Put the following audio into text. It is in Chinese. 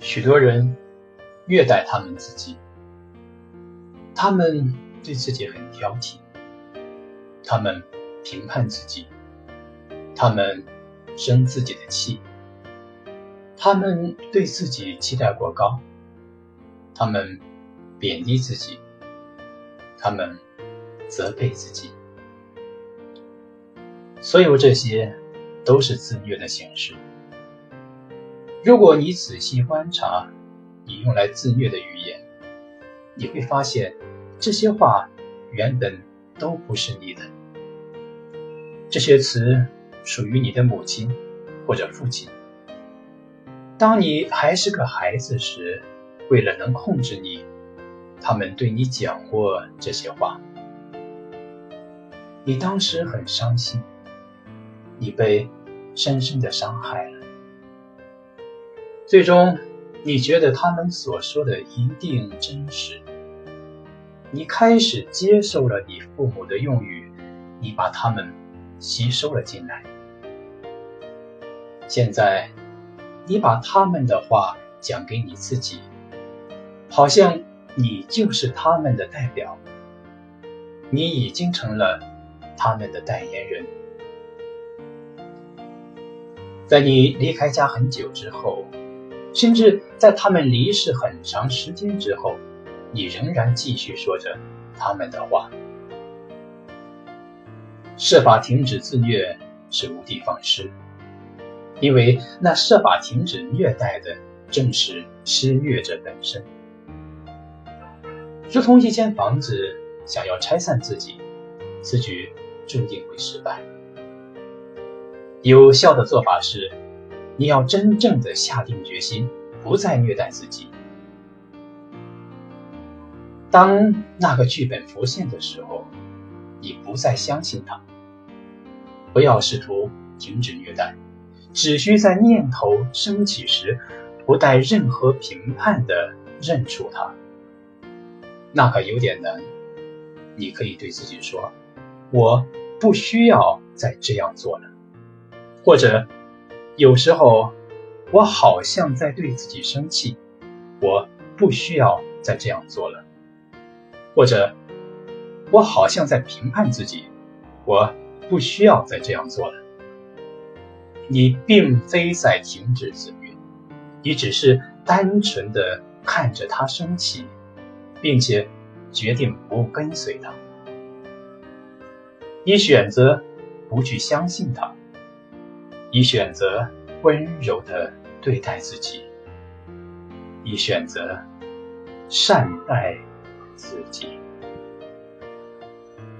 许多人虐待他们自己，他们对自己很挑剔，他们评判自己，他们生自己的气，他们对自己期待过高，他们贬低自己，他们责备自己，所有这些都是自虐的形式。如果你仔细观察你用来自虐的语言，你会发现这些话原本都不是你的。这些词属于你的母亲或者父亲。当你还是个孩子时，为了能控制你，他们对你讲过这些话。你当时很伤心，你被深深的伤害了。最终，你觉得他们所说的一定真实。你开始接受了你父母的用语，你把他们吸收了进来。现在，你把他们的话讲给你自己，好像你就是他们的代表。你已经成了他们的代言人。在你离开家很久之后。甚至在他们离世很长时间之后，你仍然继续说着他们的话，设法停止自虐是无的放矢，因为那设法停止虐待的正是施虐者本身。如同一间房子想要拆散自己，此举注定会失败。有效的做法是。你要真正的下定决心，不再虐待自己。当那个剧本浮现的时候，你不再相信它。不要试图停止虐待，只需在念头升起时，不带任何评判的认出它。那可有点难。你可以对自己说：“我不需要再这样做了。”或者。有时候，我好像在对自己生气，我不需要再这样做了；或者，我好像在评判自己，我不需要再这样做了。你并非在停止自虐，你只是单纯的看着他生气，并且决定不跟随他。你选择不去相信他。以选择温柔的对待自己，以选择善待自己。